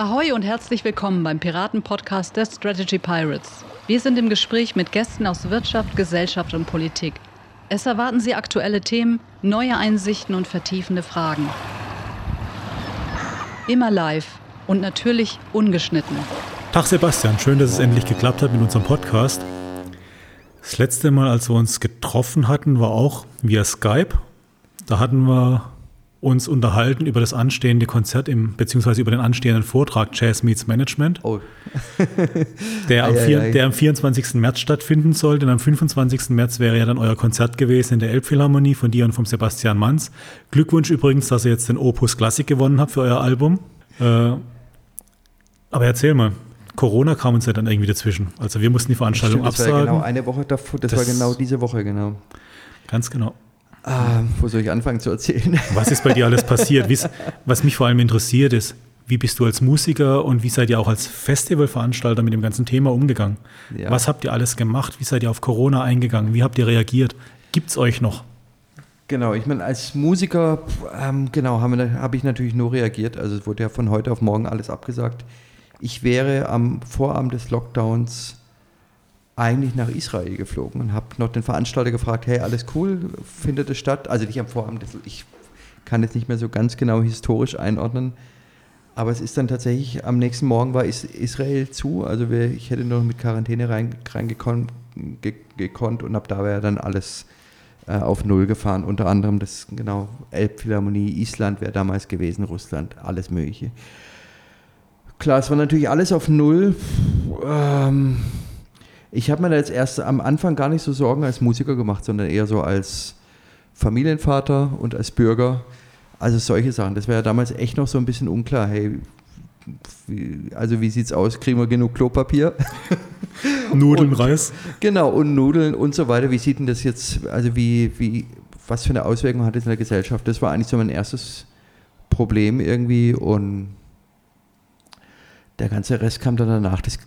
Ahoi und herzlich willkommen beim Piraten-Podcast der Strategy Pirates. Wir sind im Gespräch mit Gästen aus Wirtschaft, Gesellschaft und Politik. Es erwarten Sie aktuelle Themen, neue Einsichten und vertiefende Fragen. Immer live und natürlich ungeschnitten. Tag Sebastian, schön, dass es endlich geklappt hat mit unserem Podcast. Das letzte Mal, als wir uns getroffen hatten, war auch via Skype. Da hatten wir uns unterhalten über das anstehende Konzert im, beziehungsweise über den anstehenden Vortrag Jazz Meets Management, oh. der, am vier, der am 24. März stattfinden sollte. Und am 25. März wäre ja dann euer Konzert gewesen in der Elbphilharmonie von dir und vom Sebastian Manns. Glückwunsch übrigens, dass ihr jetzt den Opus Classic gewonnen habt für euer Album. Äh, aber erzähl mal, Corona kam uns ja dann irgendwie dazwischen. Also wir mussten die Veranstaltung Stimmt, das absagen. Das war genau eine Woche davor, das, das war genau diese Woche, genau. Ganz genau. Ah, wo soll ich anfangen zu erzählen? Was ist bei dir alles passiert? Was mich vor allem interessiert ist, wie bist du als Musiker und wie seid ihr auch als Festivalveranstalter mit dem ganzen Thema umgegangen? Ja. Was habt ihr alles gemacht? Wie seid ihr auf Corona eingegangen? Wie habt ihr reagiert? Gibt es euch noch? Genau, ich meine, als Musiker, ähm, genau, habe hab ich natürlich nur reagiert. Also es wurde ja von heute auf morgen alles abgesagt. Ich wäre am Vorabend des Lockdowns eigentlich nach Israel geflogen und habe noch den Veranstalter gefragt, hey, alles cool, findet es statt? Also nicht am Vorabend, ich kann es nicht mehr so ganz genau historisch einordnen, aber es ist dann tatsächlich, am nächsten Morgen war Israel zu, also wir, ich hätte noch mit Quarantäne reingekonnt rein ge, und ab da wäre dann alles äh, auf Null gefahren, unter anderem das, genau, Elbphilharmonie, Island wäre damals gewesen, Russland, alles mögliche. Klar, es war natürlich alles auf Null. Ähm, ich habe mir da jetzt erst am Anfang gar nicht so Sorgen als Musiker gemacht, sondern eher so als Familienvater und als Bürger. Also solche Sachen. Das wäre ja damals echt noch so ein bisschen unklar. Hey, wie, also wie sieht's aus? Kriegen wir genug Klopapier? Nudeln, und, Reis? Genau, und Nudeln und so weiter. Wie sieht denn das jetzt, also wie, wie, was für eine Auswirkung hat das in der Gesellschaft? Das war eigentlich so mein erstes Problem irgendwie und der ganze Rest kam dann danach. Das,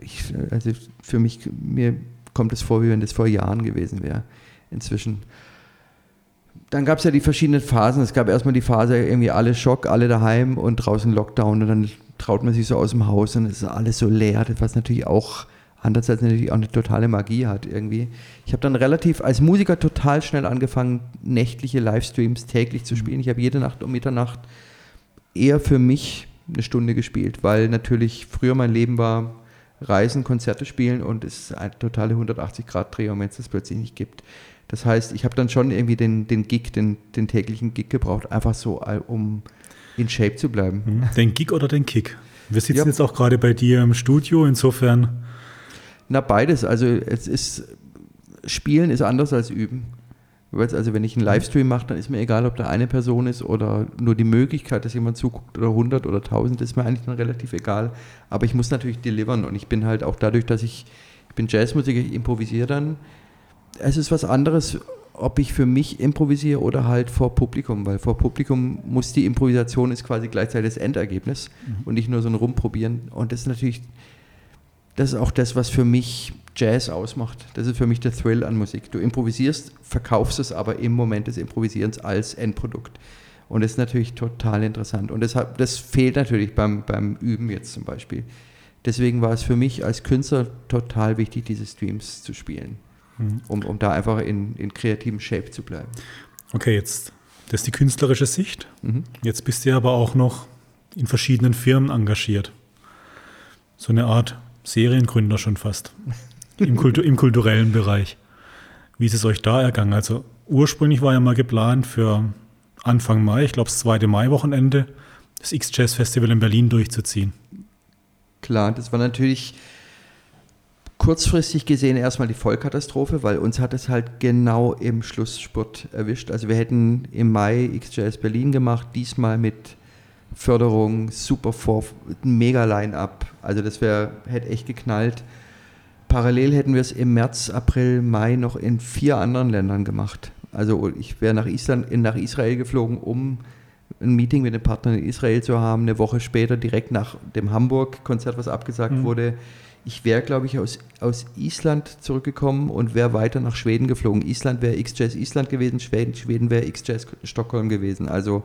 ich, also für mich, mir kommt es vor, wie wenn das vor Jahren gewesen wäre. Inzwischen. Dann gab es ja die verschiedenen Phasen. Es gab erstmal die Phase, irgendwie alle Schock, alle daheim und draußen Lockdown. Und dann traut man sich so aus dem Haus und es ist alles so leer, was natürlich auch andererseits natürlich auch eine totale Magie hat irgendwie. Ich habe dann relativ als Musiker total schnell angefangen, nächtliche Livestreams täglich zu spielen. Ich habe jede Nacht um Mitternacht eher für mich eine Stunde gespielt, weil natürlich früher mein Leben war, Reisen, Konzerte spielen und es ist eine totale 180-Grad-Drehung, wenn es das plötzlich nicht gibt. Das heißt, ich habe dann schon irgendwie den, den Gig, den, den täglichen Gig gebraucht, einfach so, um in Shape zu bleiben. Mhm. Den Gig oder den Kick? Wir sitzen ja. jetzt auch gerade bei dir im Studio, insofern. Na, beides. Also es ist, Spielen ist anders als Üben. Also wenn ich einen Livestream mache, dann ist mir egal, ob da eine Person ist oder nur die Möglichkeit, dass jemand zuguckt oder 100 oder 1000, ist mir eigentlich dann relativ egal. Aber ich muss natürlich delivern und ich bin halt auch dadurch, dass ich, ich bin Jazzmusiker, ich improvisiere dann. Es ist was anderes, ob ich für mich improvisiere oder halt vor Publikum, weil vor Publikum muss die Improvisation ist quasi gleichzeitig das Endergebnis mhm. und nicht nur so ein Rumprobieren. Und das ist natürlich, das ist auch das, was für mich Jazz ausmacht. Das ist für mich der Thrill an Musik. Du improvisierst, verkaufst es aber im Moment des Improvisierens als Endprodukt. Und das ist natürlich total interessant. Und das, das fehlt natürlich beim, beim Üben jetzt zum Beispiel. Deswegen war es für mich als Künstler total wichtig, diese Streams zu spielen, mhm. um, um da einfach in, in kreativem Shape zu bleiben. Okay, jetzt, das ist die künstlerische Sicht. Mhm. Jetzt bist du aber auch noch in verschiedenen Firmen engagiert. So eine Art Seriengründer schon fast. Im, Kultur, Im kulturellen Bereich. Wie ist es euch da ergangen? Also ursprünglich war ja mal geplant für Anfang Mai, ich glaube das zweite Mai-Wochenende, das X-Jazz Festival in Berlin durchzuziehen. Klar, das war natürlich kurzfristig gesehen erstmal die Vollkatastrophe, weil uns hat es halt genau im Schlussspurt erwischt. Also wir hätten im Mai XJS Berlin gemacht, diesmal mit Förderung, super vor, mega Line-up. Also das wäre, hätte echt geknallt. Parallel hätten wir es im März, April, Mai noch in vier anderen Ländern gemacht. Also ich wäre nach, Island, nach Israel geflogen, um ein Meeting mit den Partnern in Israel zu haben. Eine Woche später direkt nach dem Hamburg-Konzert, was abgesagt mhm. wurde, Ich wäre, glaube ich, aus, aus Island zurückgekommen und wäre weiter nach Schweden geflogen. Island wäre XJazz Island gewesen, Schweden, Schweden wäre XJazz Stockholm gewesen. Also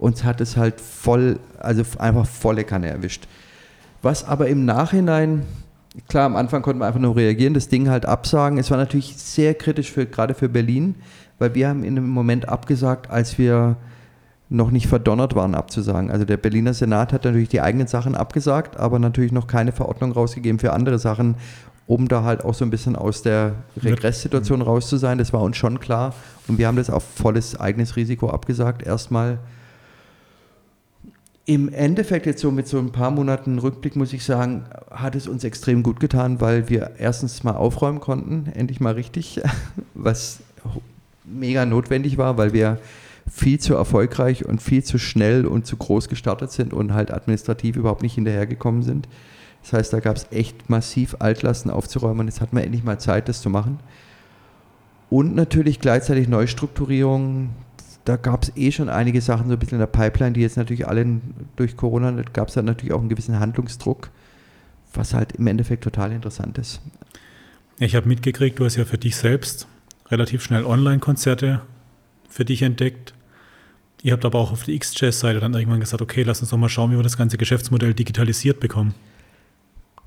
uns hat es halt voll, also einfach volle Kanne erwischt. Was aber im Nachhinein, klar, am Anfang konnten wir einfach nur reagieren, das Ding halt absagen. Es war natürlich sehr kritisch, für, gerade für Berlin, weil wir haben in dem Moment abgesagt, als wir noch nicht verdonnert waren abzusagen. Also der Berliner Senat hat natürlich die eigenen Sachen abgesagt, aber natürlich noch keine Verordnung rausgegeben für andere Sachen, um da halt auch so ein bisschen aus der Regresssituation raus zu sein. Das war uns schon klar und wir haben das auf volles eigenes Risiko abgesagt. Erstmal im Endeffekt jetzt so mit so ein paar Monaten Rückblick muss ich sagen, hat es uns extrem gut getan, weil wir erstens mal aufräumen konnten, endlich mal richtig, was mega notwendig war, weil wir viel zu erfolgreich und viel zu schnell und zu groß gestartet sind und halt administrativ überhaupt nicht hinterhergekommen sind. Das heißt, da gab es echt massiv Altlasten aufzuräumen und jetzt hatten wir endlich mal Zeit, das zu machen. Und natürlich gleichzeitig Neustrukturierung. Da gab es eh schon einige Sachen so ein bisschen in der Pipeline, die jetzt natürlich alle durch Corona, da gab es dann natürlich auch einen gewissen Handlungsdruck, was halt im Endeffekt total interessant ist. Ich habe mitgekriegt, du hast ja für dich selbst relativ schnell Online-Konzerte für dich entdeckt. Ihr habt aber auch auf der XJazz-Seite dann irgendwann gesagt, okay, lass uns doch mal schauen, wie wir das ganze Geschäftsmodell digitalisiert bekommen.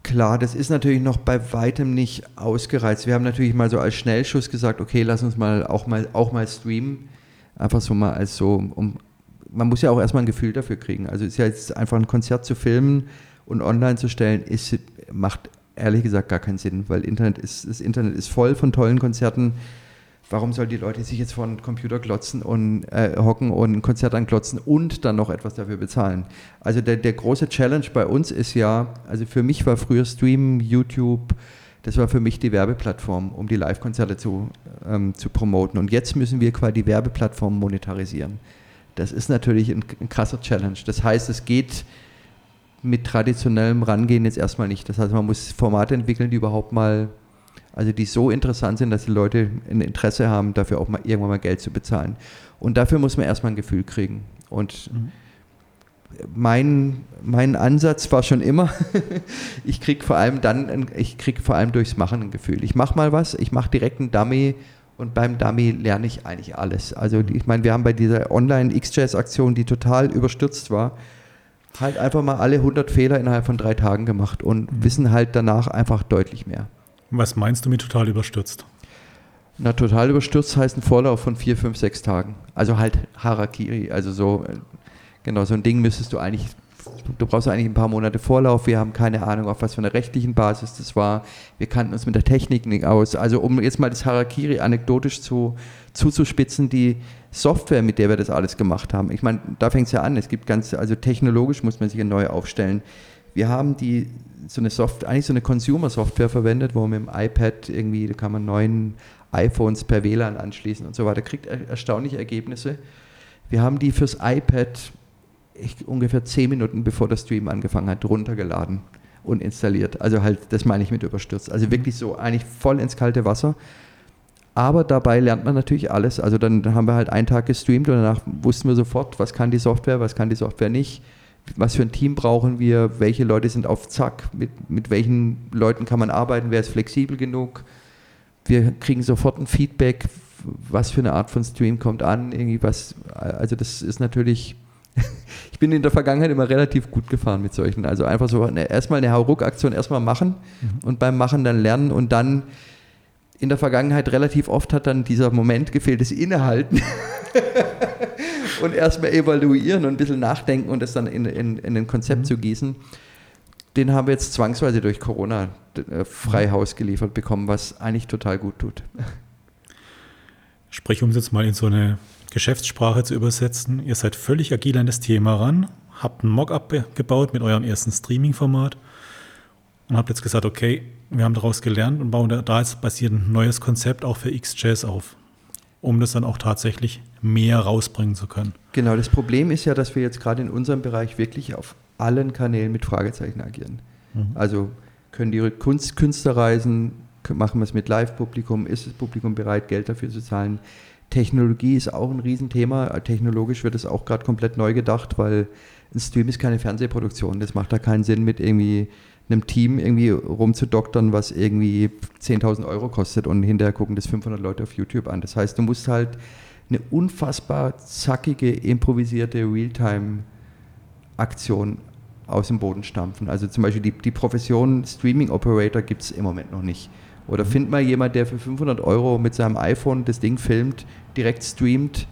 Klar, das ist natürlich noch bei weitem nicht ausgereizt. Wir haben natürlich mal so als Schnellschuss gesagt, okay, lass uns mal auch mal, auch mal streamen. Einfach so mal als so, um, man muss ja auch erstmal ein Gefühl dafür kriegen. Also ist ja jetzt einfach ein Konzert zu filmen und online zu stellen, ist, macht ehrlich gesagt gar keinen Sinn, weil Internet ist, das Internet ist voll von tollen Konzerten warum sollen die Leute sich jetzt vor den Computer glotzen und äh, hocken und ein Konzert anklotzen und dann noch etwas dafür bezahlen? Also der, der große Challenge bei uns ist ja, also für mich war früher Stream, YouTube, das war für mich die Werbeplattform, um die Live-Konzerte zu, ähm, zu promoten. Und jetzt müssen wir quasi die Werbeplattform monetarisieren. Das ist natürlich ein, ein krasser Challenge. Das heißt, es geht mit traditionellem Rangehen jetzt erstmal nicht. Das heißt, man muss Formate entwickeln, die überhaupt mal also die so interessant sind, dass die Leute ein Interesse haben, dafür auch mal irgendwann mal Geld zu bezahlen. Und dafür muss man erstmal ein Gefühl kriegen. Und mhm. Mein, mein Ansatz war schon immer, ich kriege vor allem dann, ich kriege vor allem durchs Machen ein Gefühl. Ich mache mal was, ich mache direkt einen Dummy und beim Dummy lerne ich eigentlich alles. Also ich meine, wir haben bei dieser Online-XJS-Aktion, die total überstürzt war, halt einfach mal alle 100 Fehler innerhalb von drei Tagen gemacht und mhm. wissen halt danach einfach deutlich mehr. Was meinst du mit total überstürzt? Na, total überstürzt heißt ein Vorlauf von vier, fünf, sechs Tagen. Also halt Harakiri. Also so, genau, so ein Ding müsstest du eigentlich, du brauchst eigentlich ein paar Monate Vorlauf. Wir haben keine Ahnung, auf was für einer rechtlichen Basis das war. Wir kannten uns mit der Technik nicht aus. Also um jetzt mal das Harakiri anekdotisch zu, zuzuspitzen, die Software, mit der wir das alles gemacht haben. Ich meine, da fängt es ja an. Es gibt ganz, also technologisch muss man sich neu aufstellen. Wir haben die so eine Software, eigentlich so eine Consumer-Software verwendet, wo man mit dem iPad irgendwie, da kann man neuen iPhones per WLAN anschließen und so weiter, kriegt erstaunliche Ergebnisse. Wir haben die fürs iPad ich, ungefähr zehn Minuten bevor der Stream angefangen hat, runtergeladen und installiert. Also halt, das meine ich mit überstürzt. Also wirklich so eigentlich voll ins kalte Wasser. Aber dabei lernt man natürlich alles. Also dann haben wir halt einen Tag gestreamt und danach wussten wir sofort, was kann die Software, was kann die Software nicht was für ein Team brauchen wir, welche Leute sind auf Zack, mit, mit welchen Leuten kann man arbeiten, wer ist flexibel genug. Wir kriegen sofort ein Feedback, was für eine Art von Stream kommt an, irgendwie was, also das ist natürlich, ich bin in der Vergangenheit immer relativ gut gefahren mit solchen, also einfach so eine, erstmal eine Hauruck-Aktion erstmal machen mhm. und beim Machen dann lernen und dann in der Vergangenheit relativ oft hat dann dieser Moment gefehlt, das Innehalten. und erstmal evaluieren und ein bisschen nachdenken und das dann in, in, in ein Konzept mhm. zu gießen. Den haben wir jetzt zwangsweise durch Corona äh, frei Haus geliefert bekommen, was eigentlich total gut tut. Sprich, um es jetzt mal in so eine Geschäftssprache zu übersetzen, ihr seid völlig agil an das Thema ran, habt ein Mockup gebaut mit eurem ersten Streaming-Format und habt jetzt gesagt, okay, wir haben daraus gelernt und bauen da jetzt basierend ein neues Konzept auch für XJazz auf um das dann auch tatsächlich mehr rausbringen zu können. Genau, das Problem ist ja, dass wir jetzt gerade in unserem Bereich wirklich auf allen Kanälen mit Fragezeichen agieren. Mhm. Also können die Kunst, Künstler reisen, machen wir es mit Live-Publikum, ist das Publikum bereit, Geld dafür zu zahlen? Technologie ist auch ein Riesenthema. Technologisch wird es auch gerade komplett neu gedacht, weil ein Stream ist keine Fernsehproduktion. Das macht da keinen Sinn, mit irgendwie einem Team irgendwie rumzudoktern, was irgendwie 10.000 Euro kostet und hinterher gucken das 500 Leute auf YouTube an. Das heißt, du musst halt eine unfassbar zackige, improvisierte Realtime-Aktion aus dem Boden stampfen. Also zum Beispiel die, die Profession Streaming Operator gibt es im Moment noch nicht. Oder mhm. find mal jemand, der für 500 Euro mit seinem iPhone das Ding filmt, direkt streamt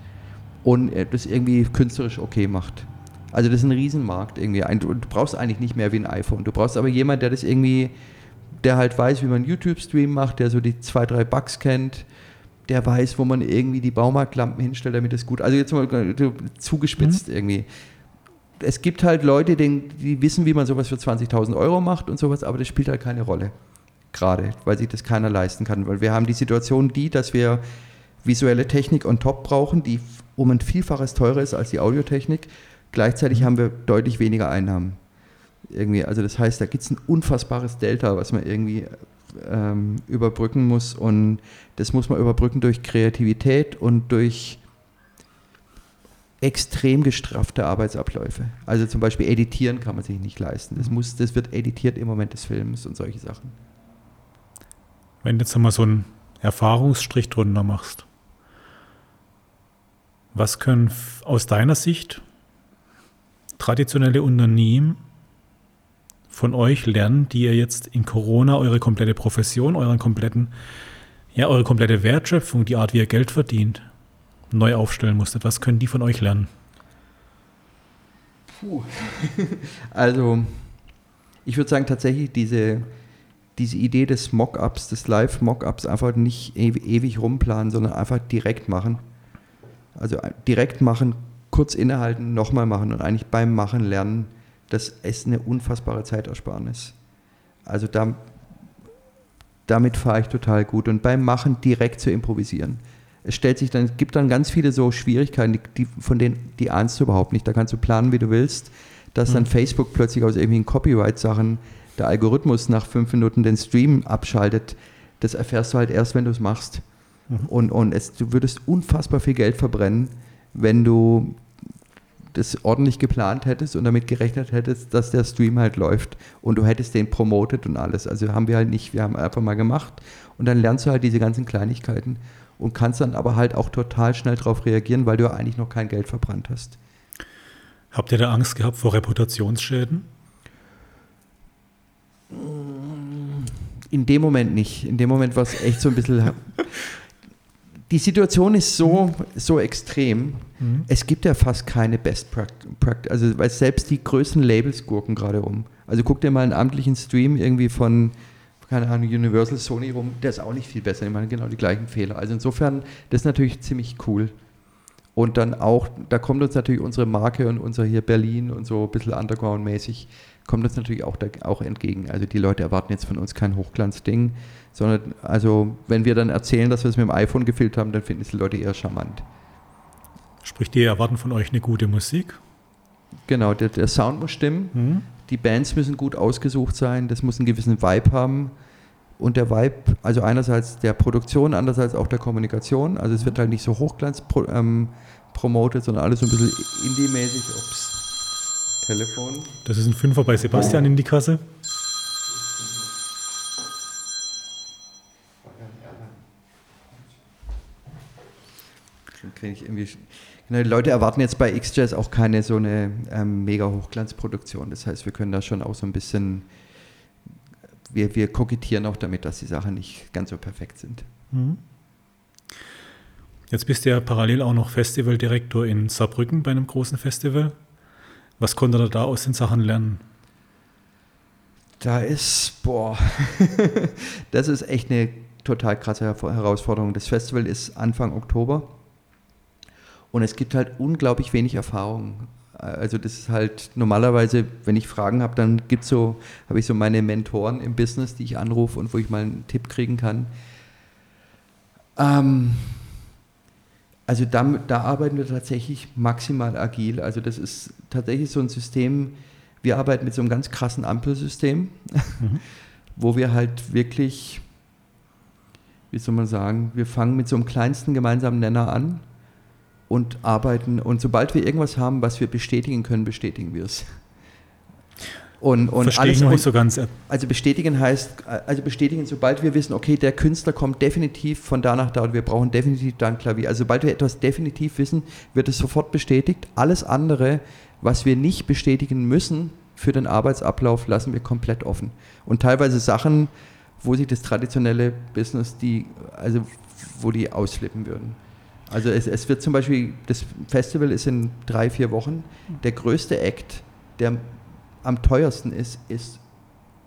und das irgendwie künstlerisch okay macht. Also das ist ein Riesenmarkt irgendwie. Du brauchst eigentlich nicht mehr wie ein iPhone. Du brauchst aber jemanden, der das irgendwie, der halt weiß, wie man YouTube-Stream macht, der so die zwei, drei Bugs kennt, der weiß, wo man irgendwie die Baumarktlampen hinstellt, damit es gut. Also jetzt mal zugespitzt mhm. irgendwie. Es gibt halt Leute, die, die wissen, wie man sowas für 20.000 Euro macht und sowas, aber das spielt halt keine Rolle. Gerade, weil sich das keiner leisten kann. Weil wir haben die Situation die, dass wir visuelle Technik on top brauchen, die um ein Vielfaches teurer ist als die Audiotechnik Gleichzeitig mhm. haben wir deutlich weniger Einnahmen. Irgendwie, also das heißt, da gibt es ein unfassbares Delta, was man irgendwie ähm, überbrücken muss. Und das muss man überbrücken durch Kreativität und durch extrem gestraffte Arbeitsabläufe. Also zum Beispiel editieren kann man sich nicht leisten. Das, muss, das wird editiert im Moment des Films und solche Sachen. Wenn du jetzt mal so einen Erfahrungsstrich drunter machst, was können aus deiner Sicht traditionelle Unternehmen von euch lernen, die ihr jetzt in Corona eure komplette Profession, euren kompletten, ja, eure komplette Wertschöpfung, die Art, wie ihr Geld verdient, neu aufstellen musstet? Was können die von euch lernen? Puh. also, ich würde sagen, tatsächlich diese, diese Idee des Mockups, des Live-Mockups, einfach nicht ewig rumplanen, sondern einfach direkt machen. Also direkt machen, kurz innehalten, nochmal machen und eigentlich beim Machen lernen, das ist eine unfassbare Zeitersparnis. Also da, damit fahre ich total gut und beim Machen direkt zu improvisieren. Es stellt sich dann, gibt dann ganz viele so Schwierigkeiten, die, die, von denen die ahnst du überhaupt nicht. Da kannst du planen, wie du willst, dass dann mhm. Facebook plötzlich aus irgendwelchen Copyright-Sachen der Algorithmus nach fünf Minuten den Stream abschaltet. Das erfährst du halt erst, wenn du es machst. Mhm. Und, und es, du würdest unfassbar viel Geld verbrennen, wenn du das ordentlich geplant hättest und damit gerechnet hättest, dass der Stream halt läuft und du hättest den promotet und alles. Also haben wir halt nicht, wir haben einfach mal gemacht und dann lernst du halt diese ganzen Kleinigkeiten und kannst dann aber halt auch total schnell darauf reagieren, weil du eigentlich noch kein Geld verbrannt hast. Habt ihr da Angst gehabt vor Reputationsschäden? In dem Moment nicht. In dem Moment war es echt so ein bisschen die Situation ist so, so extrem. Mhm. Es gibt ja fast keine Best Practice. Also, weil selbst die größten Labels gurken gerade um. Also, guck dir mal einen amtlichen Stream irgendwie von, keine Ahnung, Universal Sony rum. Der ist auch nicht viel besser. Ich meine, genau die gleichen Fehler. Also, insofern, das ist natürlich ziemlich cool. Und dann auch, da kommt uns natürlich unsere Marke und unser hier Berlin und so ein bisschen Underground-mäßig, kommt uns natürlich auch, da, auch entgegen. Also, die Leute erwarten jetzt von uns kein Hochglanzding sondern also wenn wir dann erzählen, dass wir es mit dem iPhone gefilmt haben, dann finden es die Leute eher charmant. Sprich, die erwarten von euch eine gute Musik? Genau, der, der Sound muss stimmen, mhm. die Bands müssen gut ausgesucht sein, das muss einen gewissen Vibe haben und der Vibe, also einerseits der Produktion, andererseits auch der Kommunikation, also es wird halt nicht so hochglanz pro, ähm, promotet, sondern alles so ein bisschen indie-mäßig. Ups, Telefon. Das ist ein Fünfer bei Sebastian in die Kasse. kriege ich irgendwie. Genau, die Leute erwarten jetzt bei XJazz auch keine so eine ähm, mega Hochglanzproduktion. Das heißt, wir können da schon auch so ein bisschen. Wir, wir kokettieren auch damit, dass die Sachen nicht ganz so perfekt sind. Mhm. Jetzt bist du ja parallel auch noch Festivaldirektor in Saarbrücken bei einem großen Festival. Was konnte er da aus den Sachen lernen? Da ist, boah, das ist echt eine total krasse Herausforderung. Das Festival ist Anfang Oktober. Und es gibt halt unglaublich wenig Erfahrung. Also das ist halt normalerweise, wenn ich Fragen habe, dann gibt's so, habe ich so meine Mentoren im Business, die ich anrufe und wo ich mal einen Tipp kriegen kann. Ähm, also da, da arbeiten wir tatsächlich maximal agil. Also das ist tatsächlich so ein System, wir arbeiten mit so einem ganz krassen Ampelsystem, mhm. wo wir halt wirklich, wie soll man sagen, wir fangen mit so einem kleinsten gemeinsamen Nenner an und arbeiten. Und sobald wir irgendwas haben, was wir bestätigen können, bestätigen wir es. Und, und Verstehe alles ich noch nicht so ganz. also bestätigen heißt, also bestätigen, sobald wir wissen, okay, der Künstler kommt definitiv von da nach da und wir brauchen definitiv da ein Klavier. Also sobald wir etwas definitiv wissen, wird es sofort bestätigt. Alles andere, was wir nicht bestätigen müssen für den Arbeitsablauf, lassen wir komplett offen. Und teilweise Sachen, wo sich das traditionelle Business, die, also wo die ausflippen würden. Also es, es wird zum Beispiel, das Festival ist in drei, vier Wochen. Der größte Act, der am teuersten ist, ist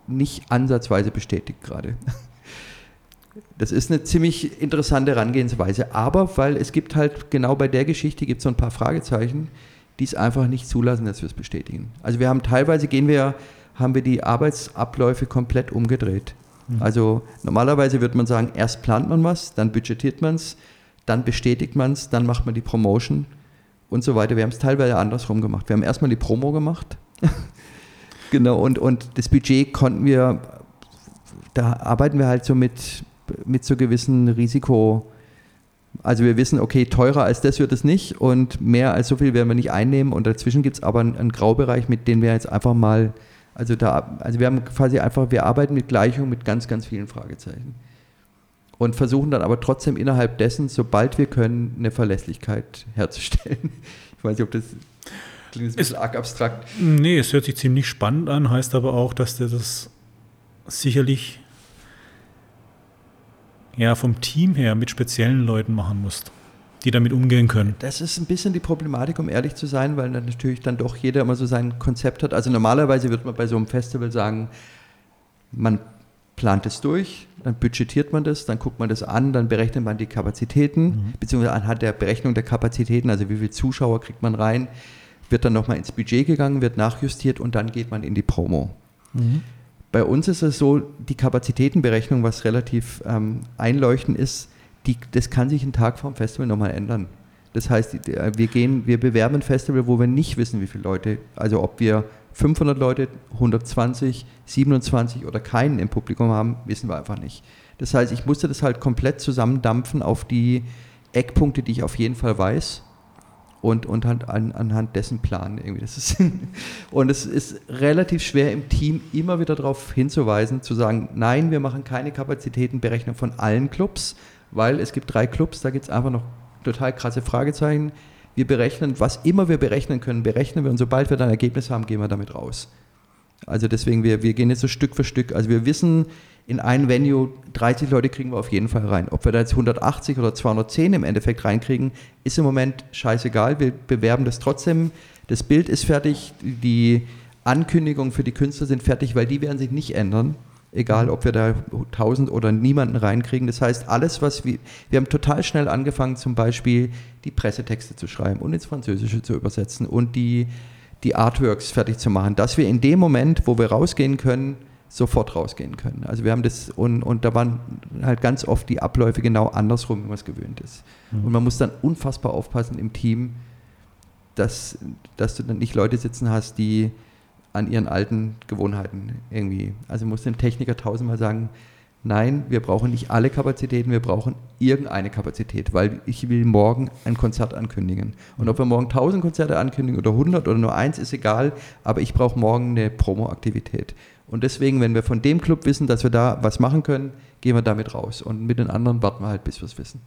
nicht ansatzweise bestätigt gerade. Das ist eine ziemlich interessante Herangehensweise, aber weil es gibt halt genau bei der Geschichte gibt es so ein paar Fragezeichen, die es einfach nicht zulassen, dass wir es bestätigen. Also wir haben teilweise gehen wir, haben wir die Arbeitsabläufe komplett umgedreht. Also normalerweise würde man sagen, erst plant man was, dann budgetiert man es, dann bestätigt man es, dann macht man die Promotion und so weiter. Wir haben es teilweise andersrum gemacht. Wir haben erstmal die Promo gemacht. genau, und, und das Budget konnten wir, da arbeiten wir halt so mit, mit so gewissen Risiko. Also wir wissen, okay, teurer als das wird es nicht und mehr als so viel werden wir nicht einnehmen und dazwischen gibt es aber einen, einen Graubereich, mit dem wir jetzt einfach mal, also da, also wir haben quasi einfach, wir arbeiten mit Gleichungen mit ganz, ganz vielen Fragezeichen und versuchen dann aber trotzdem innerhalb dessen, sobald wir können, eine Verlässlichkeit herzustellen. Ich weiß nicht, ob das klingt ein bisschen arg abstrakt. Nee, es hört sich ziemlich spannend an, heißt aber auch, dass du das sicherlich ja, vom Team her mit speziellen Leuten machen musst, die damit umgehen können. Das ist ein bisschen die Problematik, um ehrlich zu sein, weil dann natürlich dann doch jeder immer so sein Konzept hat. Also normalerweise wird man bei so einem Festival sagen, man plant es durch, dann budgetiert man das, dann guckt man das an, dann berechnet man die Kapazitäten, beziehungsweise anhand der Berechnung der Kapazitäten, also wie viele Zuschauer kriegt man rein, wird dann nochmal ins Budget gegangen, wird nachjustiert und dann geht man in die Promo. Bei uns ist es so, die Kapazitätenberechnung, was relativ ähm, einleuchtend ist, die, das kann sich einen Tag vorm Festival nochmal ändern. Das heißt, äh, wir gehen, wir bewerben ein Festival, wo wir nicht wissen, wie viele Leute, also ob wir 500 Leute, 120, 27 oder keinen im Publikum haben, wissen wir einfach nicht. Das heißt, ich musste das halt komplett zusammendampfen auf die Eckpunkte, die ich auf jeden Fall weiß und, und halt an, anhand dessen planen irgendwie. Das ist und es ist relativ schwer im Team immer wieder darauf hinzuweisen, zu sagen, nein, wir machen keine Kapazitätenberechnung von allen Clubs, weil es gibt drei Clubs, da gibt es einfach noch total krasse Fragezeichen. Wir berechnen, was immer wir berechnen können, berechnen wir und sobald wir dann Ergebnis haben, gehen wir damit raus. Also deswegen, wir, wir gehen jetzt so Stück für Stück. Also wir wissen, in ein Venue 30 Leute kriegen wir auf jeden Fall rein. Ob wir da jetzt 180 oder 210 im Endeffekt reinkriegen, ist im Moment scheißegal. Wir bewerben das trotzdem. Das Bild ist fertig, die Ankündigungen für die Künstler sind fertig, weil die werden sich nicht ändern. Egal, ob wir da 1000 oder niemanden reinkriegen. Das heißt, alles, was wir, wir haben total schnell angefangen, zum Beispiel die Pressetexte zu schreiben und ins Französische zu übersetzen und die, die Artworks fertig zu machen, dass wir in dem Moment, wo wir rausgehen können, sofort rausgehen können. Also wir haben das und, und da waren halt ganz oft die Abläufe genau andersrum, wie man es gewöhnt ist. Und man muss dann unfassbar aufpassen im Team, dass, dass du dann nicht Leute sitzen hast, die an ihren alten Gewohnheiten irgendwie. Also muss den Techniker tausendmal sagen, nein, wir brauchen nicht alle Kapazitäten, wir brauchen irgendeine Kapazität, weil ich will morgen ein Konzert ankündigen. Und ob wir morgen 1000 Konzerte ankündigen oder 100 oder nur eins, ist egal, aber ich brauche morgen eine Promo-Aktivität. Und deswegen, wenn wir von dem Club wissen, dass wir da was machen können, gehen wir damit raus. Und mit den anderen warten wir halt, bis wir es wissen.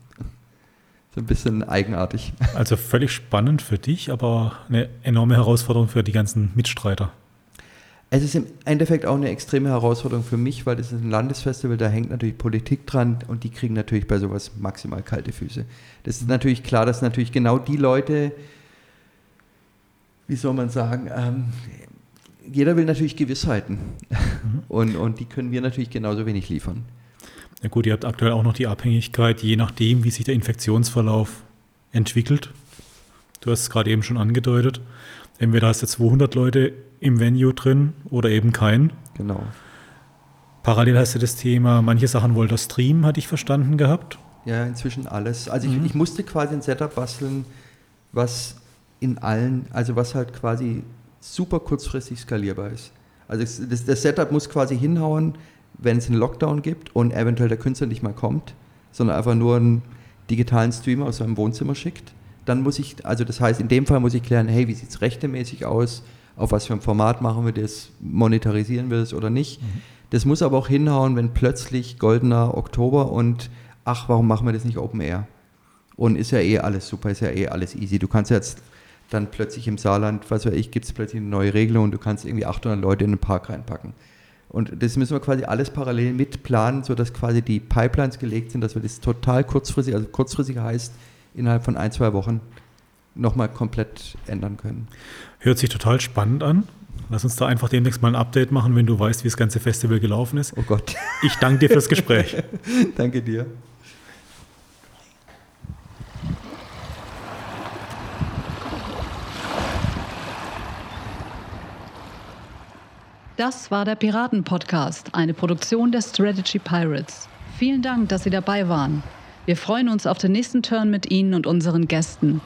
So ein bisschen eigenartig. Also völlig spannend für dich, aber eine enorme Herausforderung für die ganzen Mitstreiter. Es ist im Endeffekt auch eine extreme Herausforderung für mich, weil das ist ein Landesfestival, da hängt natürlich Politik dran und die kriegen natürlich bei sowas maximal kalte Füße. Das ist natürlich klar, dass natürlich genau die Leute, wie soll man sagen, ähm, jeder will natürlich Gewissheiten und, und die können wir natürlich genauso wenig liefern. Na gut, ihr habt aktuell auch noch die Abhängigkeit, je nachdem, wie sich der Infektionsverlauf entwickelt. Du hast es gerade eben schon angedeutet. Entweder hast du 200 Leute im Venue drin oder eben keinen. Genau. Parallel hast du das Thema, manche Sachen wollt ihr streamen, hatte ich verstanden gehabt. Ja, inzwischen alles. Also Mhm. ich, ich musste quasi ein Setup basteln, was in allen, also was halt quasi super kurzfristig skalierbar ist. Also es, das, das Setup muss quasi hinhauen, wenn es einen Lockdown gibt und eventuell der Künstler nicht mal kommt, sondern einfach nur einen digitalen Stream aus seinem Wohnzimmer schickt. Dann muss ich, also das heißt, in dem Fall muss ich klären, hey, wie sieht es rechtemäßig aus? auf was für ein Format machen wir das, monetarisieren wir das oder nicht. Mhm. Das muss aber auch hinhauen, wenn plötzlich goldener Oktober und ach, warum machen wir das nicht Open Air? Und ist ja eh alles super, ist ja eh alles easy. Du kannst jetzt dann plötzlich im Saarland, was weiß ich, gibt es plötzlich eine neue Regelung und du kannst irgendwie 800 Leute in den Park reinpacken. Und das müssen wir quasi alles parallel mitplanen, sodass quasi die Pipelines gelegt sind, dass wir das total kurzfristig, also kurzfristig heißt, innerhalb von ein, zwei Wochen nochmal komplett ändern können. Hört sich total spannend an. Lass uns da einfach demnächst mal ein Update machen, wenn du weißt, wie das ganze Festival gelaufen ist. Oh Gott. Ich danke dir fürs Gespräch. danke dir. Das war der Piraten-Podcast, eine Produktion der Strategy Pirates. Vielen Dank, dass Sie dabei waren. Wir freuen uns auf den nächsten Turn mit Ihnen und unseren Gästen.